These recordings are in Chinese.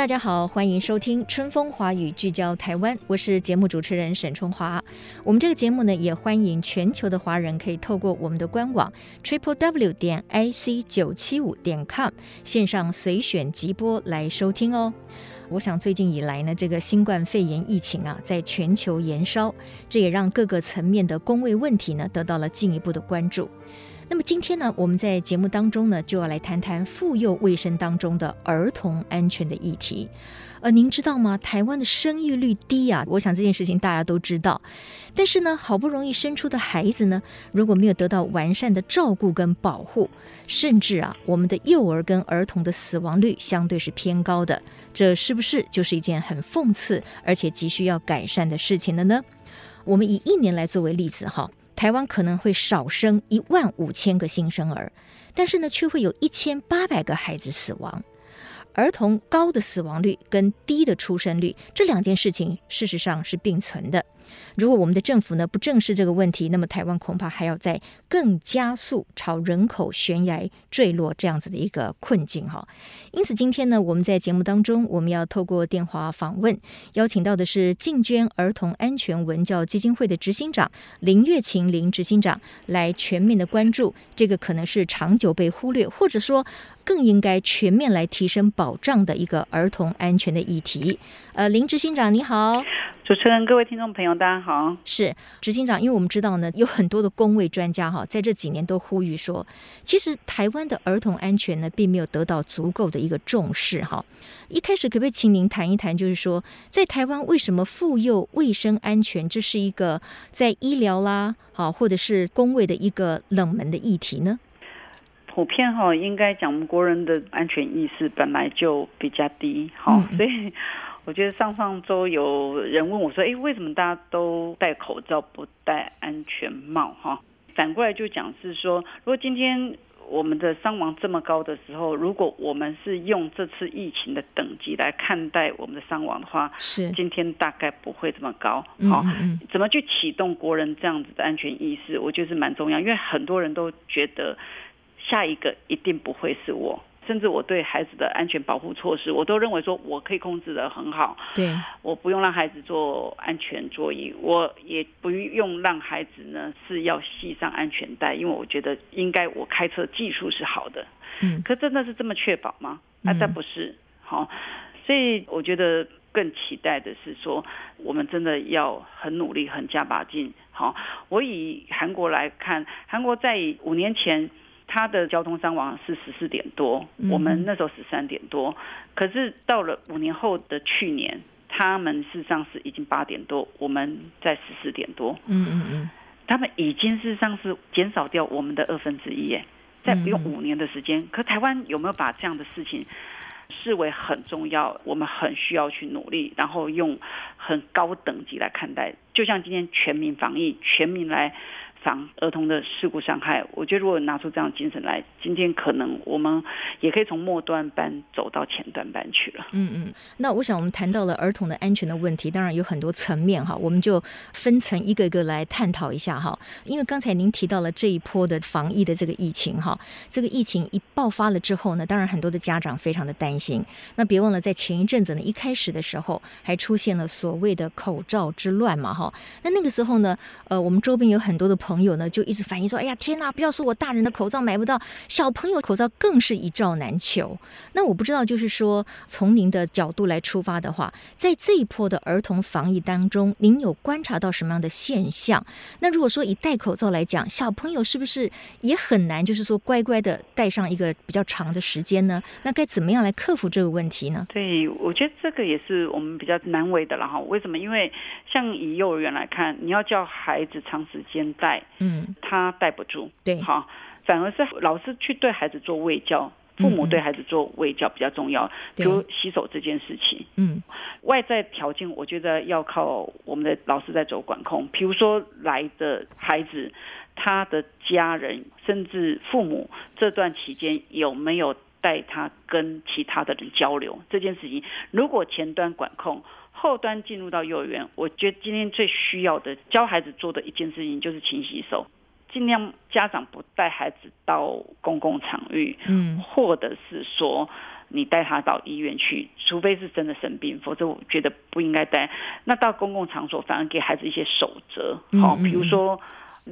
大家好，欢迎收听《春风华语》，聚焦台湾，我是节目主持人沈春华。我们这个节目呢，也欢迎全球的华人可以透过我们的官网 triple w 点 i c 九七五点 com 线上随选即播来收听哦。我想最近以来呢，这个新冠肺炎疫情啊，在全球延烧，这也让各个层面的工位问题呢，得到了进一步的关注。那么今天呢，我们在节目当中呢，就要来谈谈妇幼卫生当中的儿童安全的议题。呃，您知道吗？台湾的生育率低啊，我想这件事情大家都知道。但是呢，好不容易生出的孩子呢，如果没有得到完善的照顾跟保护，甚至啊，我们的幼儿跟儿童的死亡率相对是偏高的，这是不是就是一件很讽刺而且急需要改善的事情了呢？我们以一年来作为例子哈。台湾可能会少生一万五千个新生儿，但是呢，却会有一千八百个孩子死亡。儿童高的死亡率跟低的出生率这两件事情，事实上是并存的。如果我们的政府呢，不正视这个问题，那么台湾恐怕还要再更加速朝人口悬崖坠落这样子的一个困境哈。因此今天呢，我们在节目当中，我们要透过电话访问，邀请到的是进捐儿童安全文教基金会的执行长林月琴林执行长，来全面的关注这个可能是长久被忽略，或者说更应该全面来提升保障的一个儿童安全的议题。呃，林执行长你好。主持人、各位听众朋友，大家好。是执行长，因为我们知道呢，有很多的工位专家哈，在这几年都呼吁说，其实台湾的儿童安全呢，并没有得到足够的一个重视哈。一开始可不可以请您谈一谈，就是说，在台湾为什么妇幼卫生安全这是一个在医疗啦，好或者是工位的一个冷门的议题呢？普遍哈，应该讲，我们国人的安全意识本来就比较低，好，所以。我觉得上上周有人问我说：“哎，为什么大家都戴口罩不戴安全帽？”哈，反过来就讲是说，如果今天我们的伤亡这么高的时候，如果我们是用这次疫情的等级来看待我们的伤亡的话，是今天大概不会这么高。好，怎么去启动国人这样子的安全意识？我觉得是蛮重要，因为很多人都觉得下一个一定不会是我。甚至我对孩子的安全保护措施，我都认为说我可以控制的很好。对，我不用让孩子坐安全座椅，我也不用让孩子呢是要系上安全带，因为我觉得应该我开车技术是好的。嗯，可真的是这么确保吗？啊，但不是。好，所以我觉得更期待的是说，我们真的要很努力，很加把劲。好，我以韩国来看，韩国在五年前。他的交通伤亡是十四点多，我们那时候十三点多，可是到了五年后的去年，他们事实上是已经八点多，我们在十四点多。嗯嗯嗯，他们已经事实上是减少掉我们的二分之一耶，在不用五年的时间。可台湾有没有把这样的事情视为很重要？我们很需要去努力，然后用很高等级来看待，就像今天全民防疫，全民来。防儿童的事故伤害，我觉得如果拿出这样精神来，今天可能我们也可以从末端班走到前端班去了。嗯嗯，那我想我们谈到了儿童的安全的问题，当然有很多层面哈，我们就分层一个一个来探讨一下哈。因为刚才您提到了这一波的防疫的这个疫情哈，这个疫情一爆发了之后呢，当然很多的家长非常的担心。那别忘了在前一阵子呢，一开始的时候还出现了所谓的口罩之乱嘛哈。那那个时候呢，呃，我们周边有很多的朋朋友呢就一直反映说：“哎呀，天哪！不要说我大人的口罩买不到，小朋友口罩更是一罩难求。”那我不知道，就是说从您的角度来出发的话，在这一波的儿童防疫当中，您有观察到什么样的现象？那如果说以戴口罩来讲，小朋友是不是也很难，就是说乖乖的戴上一个比较长的时间呢？那该怎么样来克服这个问题呢？对，我觉得这个也是我们比较难为的了哈。为什么？因为像以幼儿园来看，你要叫孩子长时间戴。嗯，他带不住，对，好，反而是老师去对孩子做喂教，父母对孩子做喂教比较重要，比如洗手这件事情。嗯，外在条件我觉得要靠我们的老师在做管控，比如说来的孩子，他的家人甚至父母这段期间有没有带他跟其他的人交流这件事情，如果前端管控。后端进入到幼儿园，我觉得今天最需要的教孩子做的一件事情就是勤洗手，尽量家长不带孩子到公共场域，嗯，或者是说你带他到医院去，除非是真的生病，否则我觉得不应该带。那到公共场所反而给孩子一些守则，好，比如说。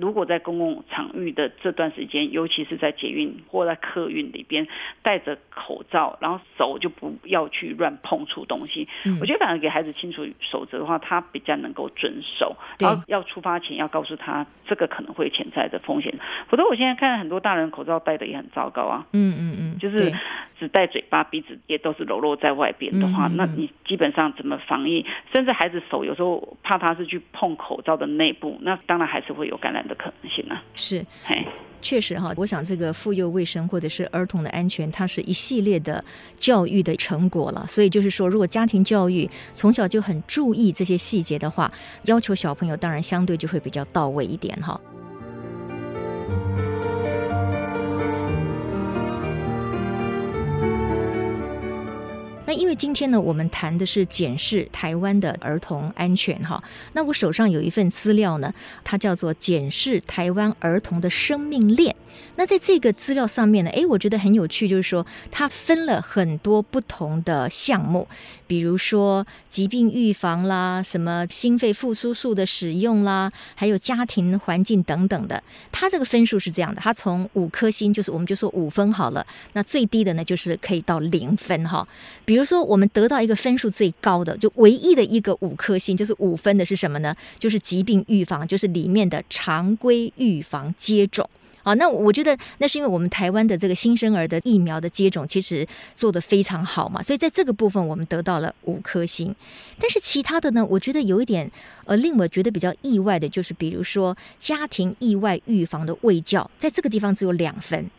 如果在公共场域的这段时间，尤其是在捷运或在客运里边，戴着口罩，然后手就不要去乱碰触东西。嗯、我觉得反而给孩子清楚守则的话，他比较能够遵守。然后要出发前要告诉他，这个可能会潜在的风险。否则我现在看很多大人口罩戴的也很糟糕啊。嗯嗯嗯，就是只戴嘴巴，鼻子也都是裸露在外边的话，那你基本上怎么防疫？甚至孩子手有时候怕他是去碰口罩的内部，那当然还是会有感染的可能性呢、啊？是，嘿，确实哈。我想这个妇幼卫生或者是儿童的安全，它是一系列的教育的成果了。所以就是说，如果家庭教育从小就很注意这些细节的话，要求小朋友当然相对就会比较到位一点哈。那因为今天呢，我们谈的是检视台湾的儿童安全哈。那我手上有一份资料呢，它叫做《检视台湾儿童的生命链》。那在这个资料上面呢，诶，我觉得很有趣，就是说它分了很多不同的项目，比如说疾病预防啦，什么心肺复苏术的使用啦，还有家庭环境等等的。它这个分数是这样的，它从五颗星，就是我们就说五分好了，那最低的呢，就是可以到零分哈。比如比如说，我们得到一个分数最高的，就唯一的一个五颗星，就是五分的是什么呢？就是疾病预防，就是里面的常规预防接种。好，那我觉得那是因为我们台湾的这个新生儿的疫苗的接种其实做得非常好嘛，所以在这个部分我们得到了五颗星。但是其他的呢，我觉得有一点呃令我觉得比较意外的，就是比如说家庭意外预防的卫教，在这个地方只有两分，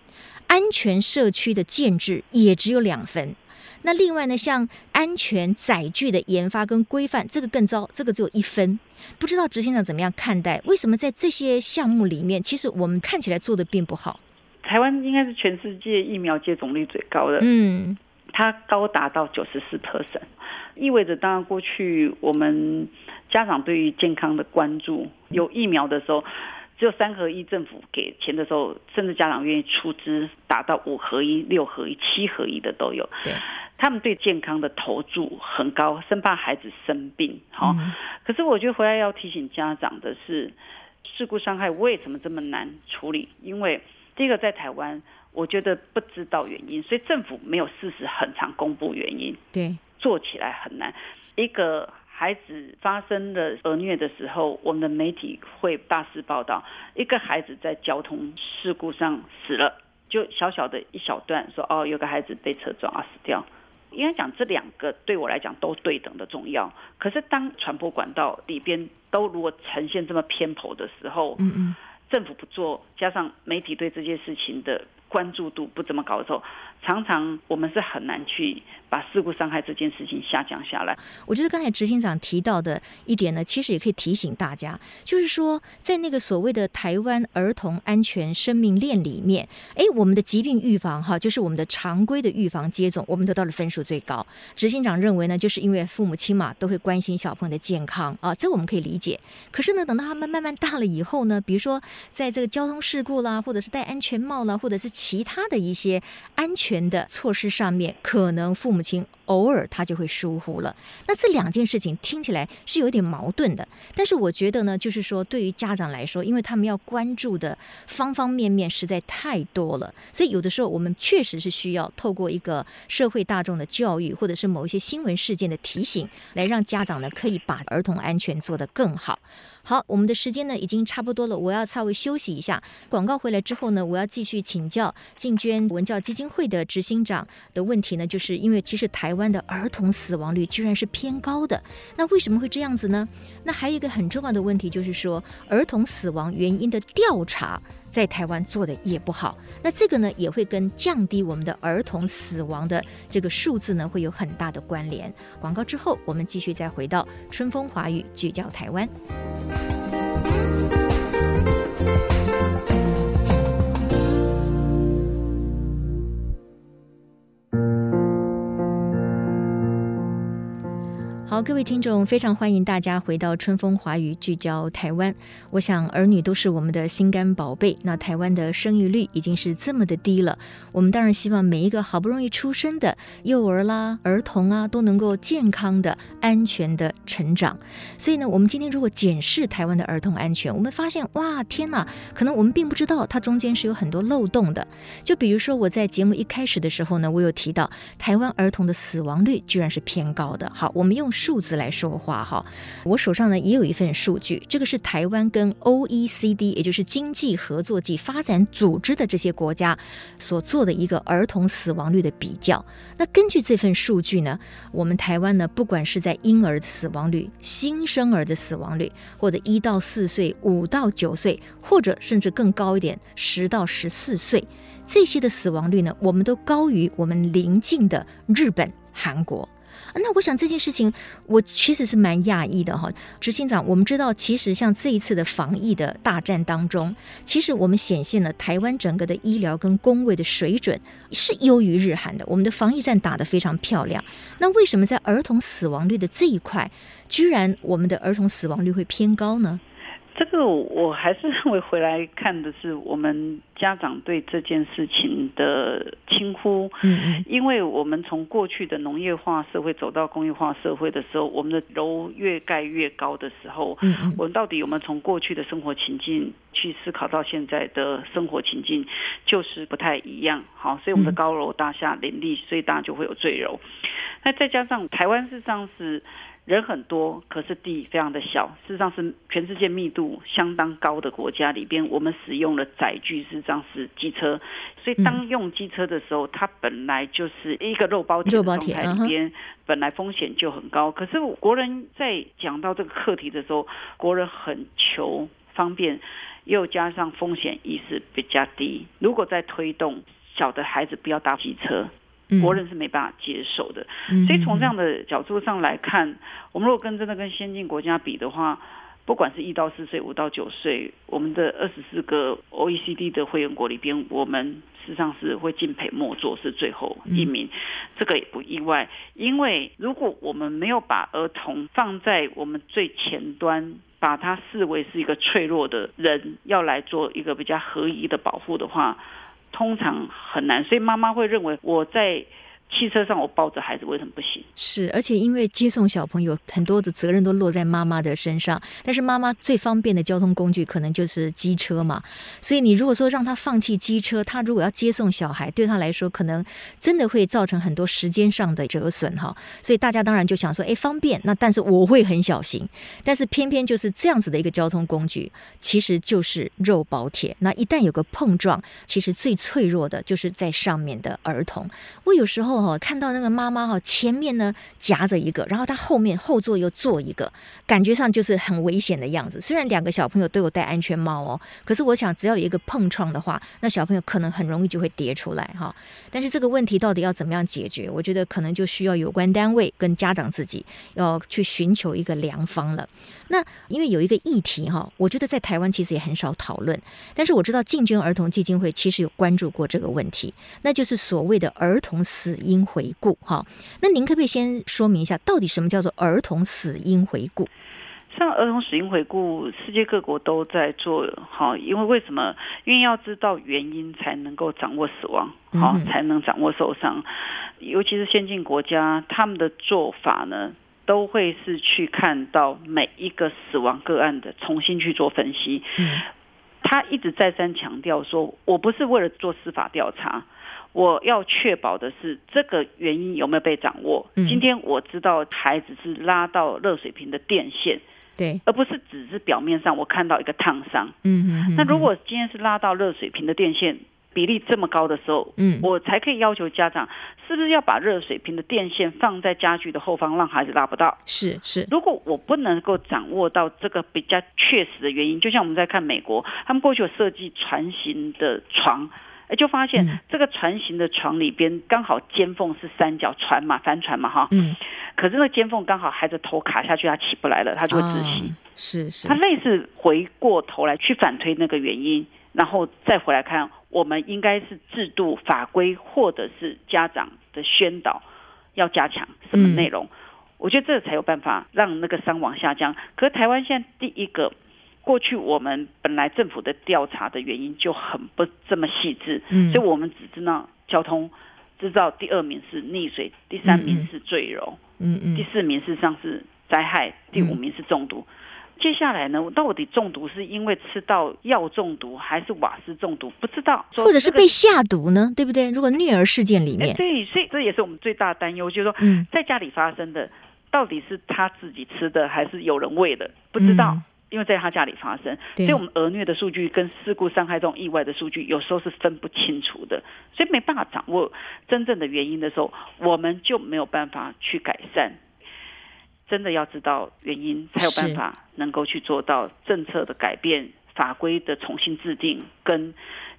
安全社区的建制也只有两分。那另外呢，像安全载具的研发跟规范，这个更糟，这个只有一分。不知道执行长怎么样看待？为什么在这些项目里面，其实我们看起来做的并不好？台湾应该是全世界疫苗接种率最高的，嗯，它高达到九十四 percent，意味着当然过去我们家长对于健康的关注，有疫苗的时候。只有三合一，政府给钱的时候，甚至家长愿意出资达到五合一、六合一、七合一的都有。对，他们对健康的投注很高，生怕孩子生病。好、嗯，可是我觉得回来要提醒家长的是，事故伤害为什么这么难处理？因为第一个在台湾，我觉得不知道原因，所以政府没有事实很常公布原因。对，做起来很难。一个。孩子发生了儿虐的时候，我们的媒体会大肆报道。一个孩子在交通事故上死了，就小小的一小段说哦，有个孩子被车撞啊死掉。应该讲这两个对我来讲都对等的重要。可是当传播管道里边都如果呈现这么偏颇的时候，嗯嗯，政府不做，加上媒体对这件事情的。关注度不怎么高的时候，常常我们是很难去把事故伤害这件事情下降下来。我觉得刚才执行长提到的一点呢，其实也可以提醒大家，就是说在那个所谓的台湾儿童安全生命链里面，哎，我们的疾病预防哈，就是我们的常规的预防接种，我们得到的分数最高。执行长认为呢，就是因为父母亲嘛都会关心小朋友的健康啊，这我们可以理解。可是呢，等到他们慢慢大了以后呢，比如说在这个交通事故啦，或者是戴安全帽啦，或者是其他的一些安全的措施上面，可能父母亲偶尔他就会疏忽了。那这两件事情听起来是有点矛盾的，但是我觉得呢，就是说对于家长来说，因为他们要关注的方方面面实在太多了，所以有的时候我们确实是需要透过一个社会大众的教育，或者是某一些新闻事件的提醒，来让家长呢可以把儿童安全做得更好。好，我们的时间呢已经差不多了，我要稍微休息一下。广告回来之后呢，我要继续请教进娟文教基金会的执行长的问题呢，就是因为其实台湾的儿童死亡率居然是偏高的。那为什么会这样子呢？那还有一个很重要的问题就是说，儿童死亡原因的调查在台湾做的也不好。那这个呢，也会跟降低我们的儿童死亡的这个数字呢，会有很大的关联。广告之后，我们继续再回到春风华语，聚焦台湾。好，各位听众，非常欢迎大家回到春风华语聚焦台湾。我想儿女都是我们的心肝宝贝。那台湾的生育率已经是这么的低了，我们当然希望每一个好不容易出生的幼儿啦、儿童啊，都能够健康的、安全的成长。所以呢，我们今天如果检视台湾的儿童安全，我们发现，哇，天哪，可能我们并不知道它中间是有很多漏洞的。就比如说我在节目一开始的时候呢，我有提到台湾儿童的死亡率居然是偏高的。好，我们用。数字来说话哈，我手上呢也有一份数据，这个是台湾跟 OECD，也就是经济合作暨发展组织的这些国家所做的一个儿童死亡率的比较。那根据这份数据呢，我们台湾呢，不管是在婴儿的死亡率、新生儿的死亡率，或者一到四岁、五到九岁，或者甚至更高一点，十到十四岁，这些的死亡率呢，我们都高于我们邻近的日本、韩国。那我想这件事情，我其实是蛮讶异的哈。执行长，我们知道，其实像这一次的防疫的大战当中，其实我们显现了台湾整个的医疗跟工位的水准是优于日韩的。我们的防疫战打得非常漂亮。那为什么在儿童死亡率的这一块，居然我们的儿童死亡率会偏高呢？这个我还是认为回来看的是我们家长对这件事情的轻忽，嗯，因为我们从过去的农业化社会走到工业化社会的时候，我们的楼越盖越高的时候，嗯，我们到底有没有从过去的生活情境去思考到现在的生活情境，就是不太一样，好，所以我们的高楼大厦林立，所以大家就会有赘楼，那再加上台湾事实上是。人很多，可是地非常的小。事实上是全世界密度相当高的国家里边，我们使用的载具事实上是机车。所以当用机车的时候，它本来就是一个肉包铁的状态里边，本来风险就很高。可是国人在讲到这个课题的时候，国人很求方便，又加上风险意识比较低。如果在推动小的孩子不要搭机车。国人是没办法接受的，所以从这样的角度上来看，我们如果跟真的跟先进国家比的话，不管是一到四岁、五到九岁，我们的二十四个 OECD 的会员国里边，我们实际上是会敬佩末座，是最后一名，这个也不意外。因为如果我们没有把儿童放在我们最前端，把他视为是一个脆弱的人，要来做一个比较合宜的保护的话。通常很难，所以妈妈会认为我在。汽车上我抱着孩子为什么不行？是，而且因为接送小朋友很多的责任都落在妈妈的身上，但是妈妈最方便的交通工具可能就是机车嘛。所以你如果说让他放弃机车，他如果要接送小孩，对他来说可能真的会造成很多时间上的折损哈。所以大家当然就想说，哎，方便，那但是我会很小心。但是偏偏就是这样子的一个交通工具，其实就是肉包铁。那一旦有个碰撞，其实最脆弱的就是在上面的儿童。我有时候。哦，看到那个妈妈哈，前面呢夹着一个，然后她后面后座又坐一个，感觉上就是很危险的样子。虽然两个小朋友都有戴安全帽哦，可是我想只要有一个碰撞的话，那小朋友可能很容易就会跌出来哈。但是这个问题到底要怎么样解决？我觉得可能就需要有关单位跟家长自己要去寻求一个良方了。那因为有一个议题哈，我觉得在台湾其实也很少讨论，但是我知道进军儿童基金会其实有关注过这个问题，那就是所谓的儿童死因回顾哈。那您可不可以先说明一下，到底什么叫做儿童死因回顾？像儿童死因回顾，世界各国都在做哈，因为为什么？因为要知道原因才能够掌握死亡，好，才能掌握受伤。尤其是先进国家，他们的做法呢？都会是去看到每一个死亡个案的重新去做分析。嗯，他一直再三强调说，我不是为了做司法调查，我要确保的是这个原因有没有被掌握。今天我知道孩子是拉到热水瓶的电线，对，而不是只是表面上我看到一个烫伤。嗯嗯。那如果今天是拉到热水瓶的电线，比例这么高的时候，嗯，我才可以要求家长是不是要把热水瓶的电线放在家具的后方，让孩子拉不到。是是，如果我不能够掌握到这个比较确实的原因，就像我们在看美国，他们过去有设计船型的床，哎，就发现这个船型的床里边刚好尖缝是三角船嘛，帆船嘛，哈，嗯，可是那尖缝刚好孩子头卡下去，他起不来了，他就会窒息。是是，他类似回过头来去反推那个原因。然后再回来看，我们应该是制度法规或者是家长的宣导要加强什么内容？嗯、我觉得这才有办法让那个伤亡下降。可是台湾现在第一个，过去我们本来政府的调查的原因就很不这么细致，嗯、所以我们只知道交通，知道第二名是溺水，第三名是坠楼，嗯嗯，第四名事实上是灾害，第五名是中毒。嗯接下来呢？到底中毒是因为吃到药中毒，还是瓦斯中毒？不知道，或者是被下毒呢？对不对？如果虐儿事件里面，对，所以这也是我们最大的担忧，就是说，嗯，在家里发生的，到底是他自己吃的，还是有人喂的？不知道，因为在他家里发生，所以我们儿虐的数据跟事故伤害这种意外的数据，有时候是分不清楚的，所以没办法掌握真正的原因的时候，我们就没有办法去改善。真的要知道原因，才有办法能够去做到政策的改变、法规的重新制定跟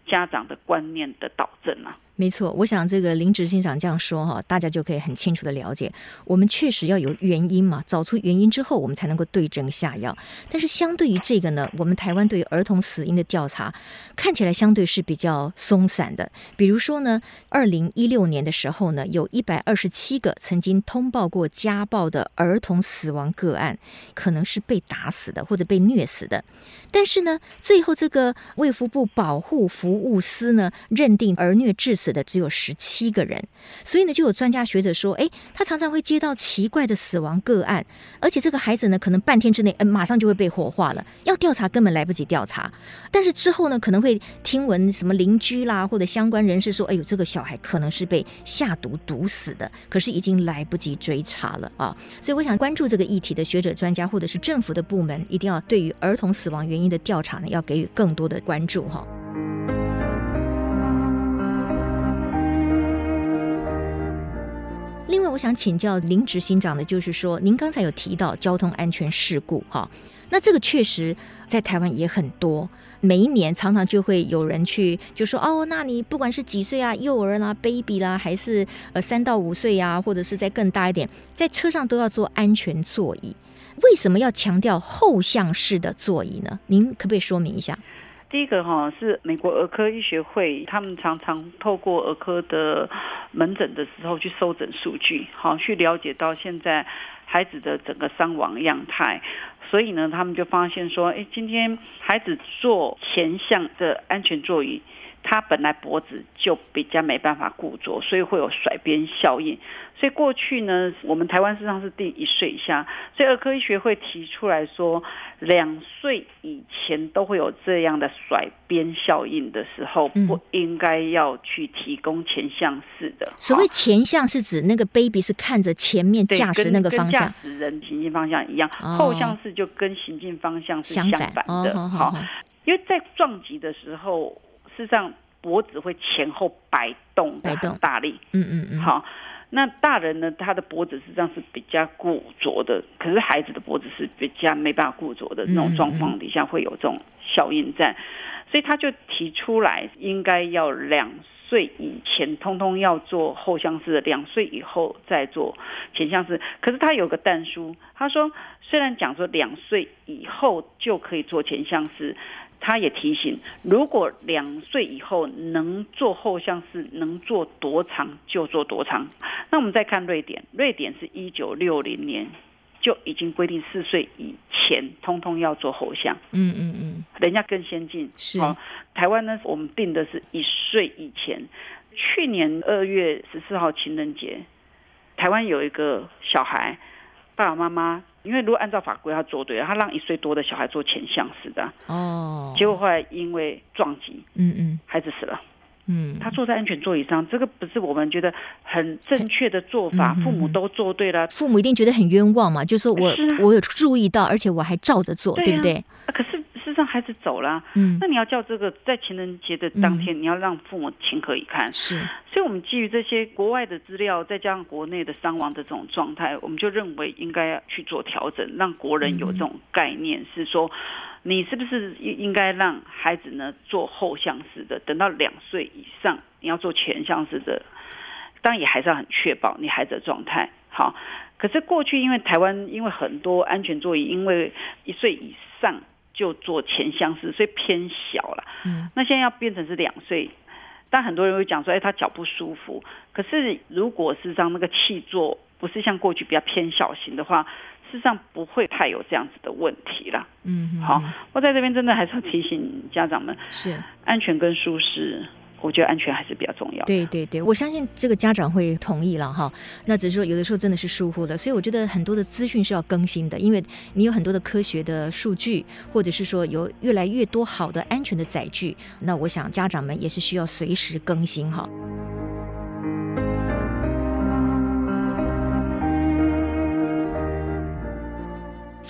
家长的观念的导正啊。没错，我想这个林执行长这样说哈，大家就可以很清楚的了解，我们确实要有原因嘛，找出原因之后，我们才能够对症下药。但是相对于这个呢，我们台湾对于儿童死因的调查看起来相对是比较松散的。比如说呢，二零一六年的时候呢，有一百二十七个曾经通报过家暴的儿童死亡个案，可能是被打死的或者被虐死的。但是呢，最后这个卫福部保护服务司呢，认定儿虐致死的只有十七个人，所以呢，就有专家学者说，诶，他常常会接到奇怪的死亡个案，而且这个孩子呢，可能半天之内，嗯，马上就会被火化了，要调查根本来不及调查，但是之后呢，可能会听闻什么邻居啦或者相关人士说，哎呦，这个小孩可能是被下毒毒死的，可是已经来不及追查了啊，所以我想关注这个议题的学者专家或者是政府的部门，一定要对于儿童死亡原因的调查呢，要给予更多的关注哈。另外，我想请教林执行长的，就是说，您刚才有提到交通安全事故，哈，那这个确实在台湾也很多，每一年常常就会有人去就说，哦，那你不管是几岁啊，幼儿啦、baby 啦，还是呃三到五岁啊，或者是再更大一点，在车上都要坐安全座椅，为什么要强调后向式的座椅呢？您可不可以说明一下？第一个哈是美国儿科医学会，他们常常透过儿科的门诊的时候去收诊数据，好去了解到现在孩子的整个伤亡样态，所以呢，他们就发现说，哎，今天孩子坐前向的安全座椅。他本来脖子就比较没办法固着，所以会有甩边效应。所以过去呢，我们台湾实际上是定一岁以下，所以儿科医学会提出来说，两岁以前都会有这样的甩边效应的时候，不应该要去提供前向式的。所谓前向是指那个 baby 是看着前面驾驶那个方向，跟驾驶人行进方向一样。后向式就跟行进方向是相反的。好，因为在撞击的时候。事实上，脖子会前后摆动的很大力。嗯嗯嗯。好，那大人呢？他的脖子实际上是比较固着的，可是孩子的脖子是比较没办法固着的。那种状况底下会有这种效应在，所以他就提出来，应该要两岁以前通通要做后向式的，两岁以后再做前向式。可是他有个但书，他说虽然讲说两岁以后就可以做前向式。他也提醒，如果两岁以后能做后项是，能做多长就做多长。那我们再看瑞典，瑞典是一九六零年就已经规定四岁以前通通要做后项。嗯嗯嗯，人家更先进。是，台湾呢，我们定的是一岁以前。去年二月十四号情人节，台湾有一个小孩，爸爸妈妈。因为如果按照法规，他做对了，他让一岁多的小孩做前向式的哦，结果后来因为撞击，嗯嗯，孩子死了，嗯，他坐在安全座椅上，这个不是我们觉得很正确的做法，父母都做对了，父母一定觉得很冤枉嘛，就是说我我有注意到，而且我还照着做，对不对？可是。上孩子走了，嗯，那你要叫这个在情人节的当天，嗯、你要让父母情何以堪？是，所以我们基于这些国外的资料，再加上国内的伤亡的这种状态，我们就认为应该要去做调整，让国人有这种概念，是说，你是不是应应该让孩子呢做后向式的，等到两岁以上，你要做前向式的，当然也还是要很确保你孩子的状态好。可是过去因为台湾因为很多安全座椅，因为一岁以上就做前相似，所以偏小了。嗯，那现在要变成是两岁，但很多人会讲说，哎，他脚不舒服。可是如果是让那个气座不是像过去比较偏小型的话，事实上不会太有这样子的问题了。嗯，好，我在这边真的还是要提醒家长们，是安全跟舒适。我觉得安全还是比较重要。对对对，我相信这个家长会同意了哈。那只是说有的时候真的是疏忽的，所以我觉得很多的资讯是要更新的，因为你有很多的科学的数据，或者是说有越来越多好的安全的载具，那我想家长们也是需要随时更新哈。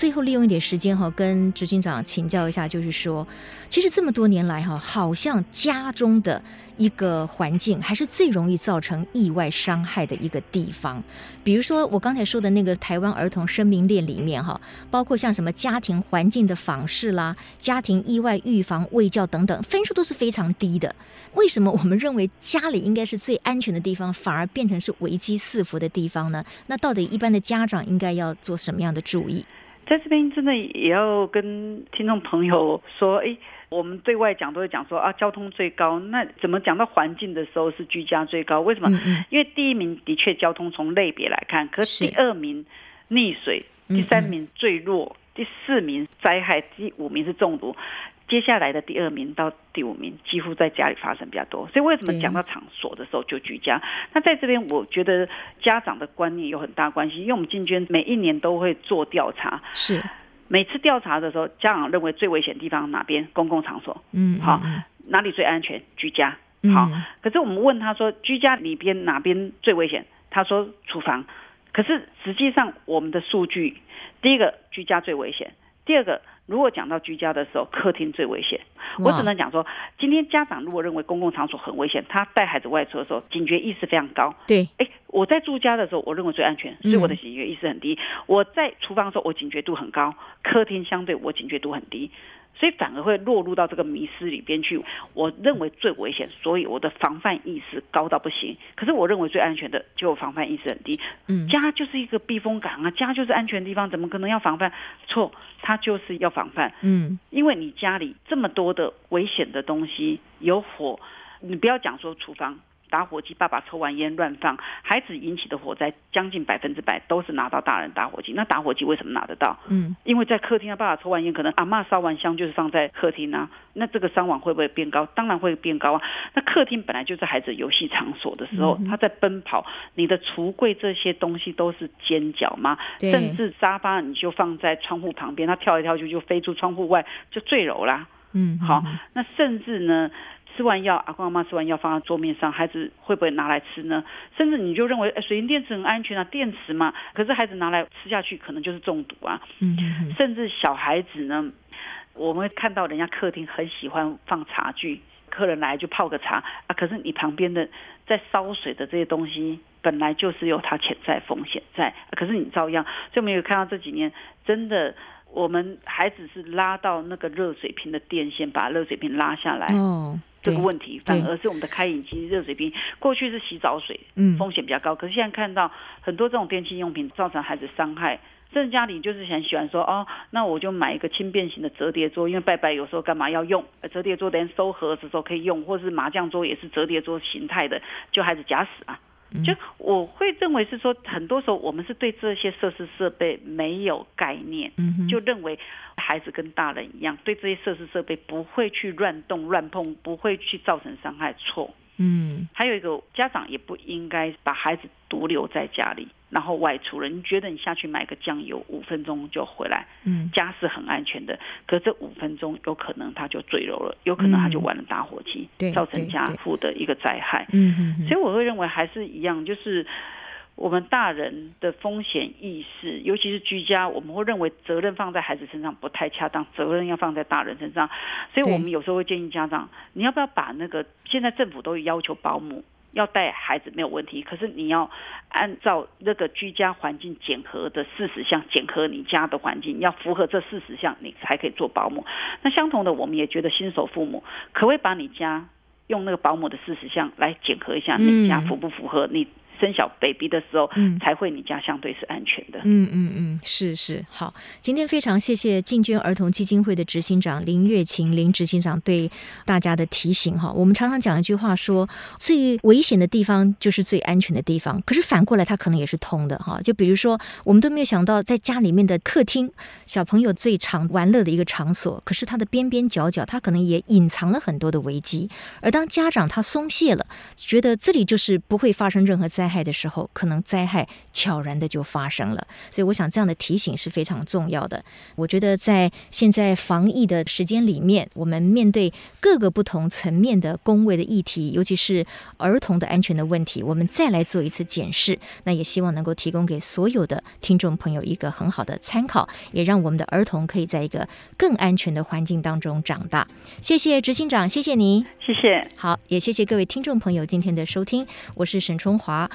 最后利用一点时间哈，跟执行长请教一下，就是说，其实这么多年来哈，好像家中的一个环境还是最容易造成意外伤害的一个地方。比如说我刚才说的那个台湾儿童生命链里面哈，包括像什么家庭环境的访视啦、家庭意外预防、卫教等等，分数都是非常低的。为什么我们认为家里应该是最安全的地方，反而变成是危机四伏的地方呢？那到底一般的家长应该要做什么样的注意？在这边真的也要跟听众朋友说，哎，我们对外讲都会讲说啊，交通最高，那怎么讲到环境的时候是居家最高？为什么？嗯嗯，因为第一名的确交通从类别来看，可是第二名溺水，第三名坠落，第四名灾害，第五名是中毒。接下来的第二名到第五名，几乎在家里发生比较多。所以为什么讲到场所的时候就居家？那在这边，我觉得家长的观念有很大关系，因为我们进娟每一年都会做调查。是。每次调查的时候，家长认为最危险的地方哪边？公共场所。嗯。好，哪里最安全？居家。好。可是我们问他说，居家里边哪边最危险？他说厨房。可是实际上我们的数据，第一个居家最危险，第二个。如果讲到居家的时候，客厅最危险。我只能讲说，今天家长如果认为公共场所很危险，他带孩子外出的时候，警觉意识非常高。对，哎，我在住家的时候，我认为最安全，所以我的警觉意识很低。我在厨房的时候，我警觉度很高；客厅相对我警觉度很低。所以反而会落入到这个迷失里边去。我认为最危险，所以我的防范意识高到不行。可是我认为最安全的，就防范意识很低。嗯，家就是一个避风港啊，家就是安全的地方，怎么可能要防范？错，它就是要防范。嗯，因为你家里这么多的危险的东西，有火，你不要讲说厨房。打火机，爸爸抽完烟乱放，孩子引起的火灾将近百分之百都是拿到大人打火机。那打火机为什么拿得到？嗯，因为在客厅啊，爸爸抽完烟，可能阿妈烧完香就是放在客厅啊。那这个伤亡会不会变高？当然会变高啊。那客厅本来就是孩子游戏场所的时候，他在奔跑，你的橱柜这些东西都是尖角嘛，甚至沙发你就放在窗户旁边，他跳来跳去就飞出窗户外，就坠楼啦。嗯，好，那甚至呢？吃完药，阿公阿妈吃完药放在桌面上，孩子会不会拿来吃呢？甚至你就认为，哎，水银电池很安全啊，电池嘛。可是孩子拿来吃下去，可能就是中毒啊。嗯，甚至小孩子呢，我们会看到人家客厅很喜欢放茶具，客人来就泡个茶啊。可是你旁边的在烧水的这些东西，本来就是有它潜在风险在，可是你照样。所以我们有看到这几年真的。我们孩子是拉到那个热水瓶的电线，把热水瓶拉下来。哦，这个问题反而是我们的开饮机热水瓶，过去是洗澡水，嗯，风险比较高。可是现在看到很多这种电器用品造成孩子伤害，甚至家里就是很喜欢说哦，那我就买一个轻便型的折叠桌，因为拜拜有时候干嘛要用折叠桌，连收盒子的时候可以用，或是麻将桌也是折叠桌形态的，就孩子假死啊。就我会认为是说，很多时候我们是对这些设施设备没有概念，就认为孩子跟大人一样，对这些设施设备不会去乱动乱碰，不会去造成伤害。错。嗯，还有一个家长也不应该把孩子独留在家里，然后外出了。你觉得你下去买个酱油，五分钟就回来，嗯，家是很安全的。可这五分钟有可能他就坠楼了，有可能他就玩了打火机，嗯、造成家父的一个灾害。嗯嗯。所以我会认为还是一样，就是。我们大人的风险意识，尤其是居家，我们会认为责任放在孩子身上不太恰当，责任要放在大人身上。所以我们有时候会建议家长，你要不要把那个现在政府都要求保姆。要带孩子没有问题，可是你要按照那个居家环境检核的四十项检核你家的环境，要符合这四十项，你才可以做保姆。那相同的，我们也觉得新手父母可不可以把你家用那个保姆的四十项来检核一下，你家符不符合你？生小 baby 的时候，嗯，才会你家相对是安全的。嗯嗯嗯，是是好。今天非常谢谢进捐儿童基金会的执行长林月琴林执行长对大家的提醒哈。我们常常讲一句话说，最危险的地方就是最安全的地方。可是反过来，它可能也是通的哈。就比如说，我们都没有想到，在家里面的客厅，小朋友最常玩乐的一个场所，可是它的边边角角，它可能也隐藏了很多的危机。而当家长他松懈了，觉得这里就是不会发生任何灾害的时候，可能灾害悄然的就发生了。所以，我想这样的提醒是非常重要的。我觉得在现在防疫的时间里面，我们面对各个不同层面的工位的议题，尤其是儿童的安全的问题，我们再来做一次检视。那也希望能够提供给所有的听众朋友一个很好的参考，也让我们的儿童可以在一个更安全的环境当中长大。谢谢执行长，谢谢您，谢谢。好，也谢谢各位听众朋友今天的收听，我是沈春华。